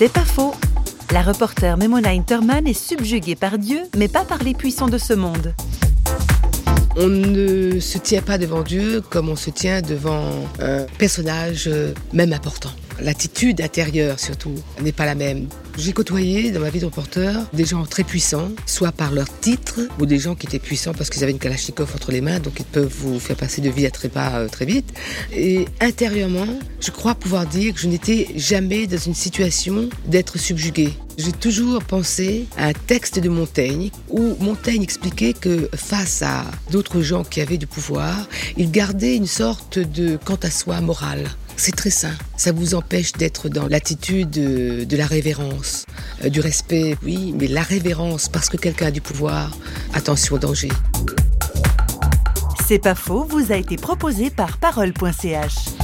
C'est pas faux. La reporter Memona Interman est subjuguée par Dieu, mais pas par les puissants de ce monde. On ne se tient pas devant Dieu comme on se tient devant un personnage euh, même important. L'attitude intérieure surtout n'est pas la même. J'ai côtoyé dans ma vie de reporter des gens très puissants, soit par leur titre, ou des gens qui étaient puissants parce qu'ils avaient une Kalachnikov entre les mains, donc ils peuvent vous faire passer de vie à trépas euh, très vite. Et intérieurement, je crois pouvoir dire que je n'étais jamais dans une situation d'être subjugué. J'ai toujours pensé à un texte de Montaigne où Montaigne expliquait que face à d'autres gens qui avaient du pouvoir, il gardait une sorte de quant à soi morale. C'est très sain. Ça vous empêche d'être dans l'attitude de, de la révérence, euh, du respect, oui, mais la révérence parce que quelqu'un a du pouvoir. Attention au danger. C'est pas faux, vous a été proposé par parole.ch.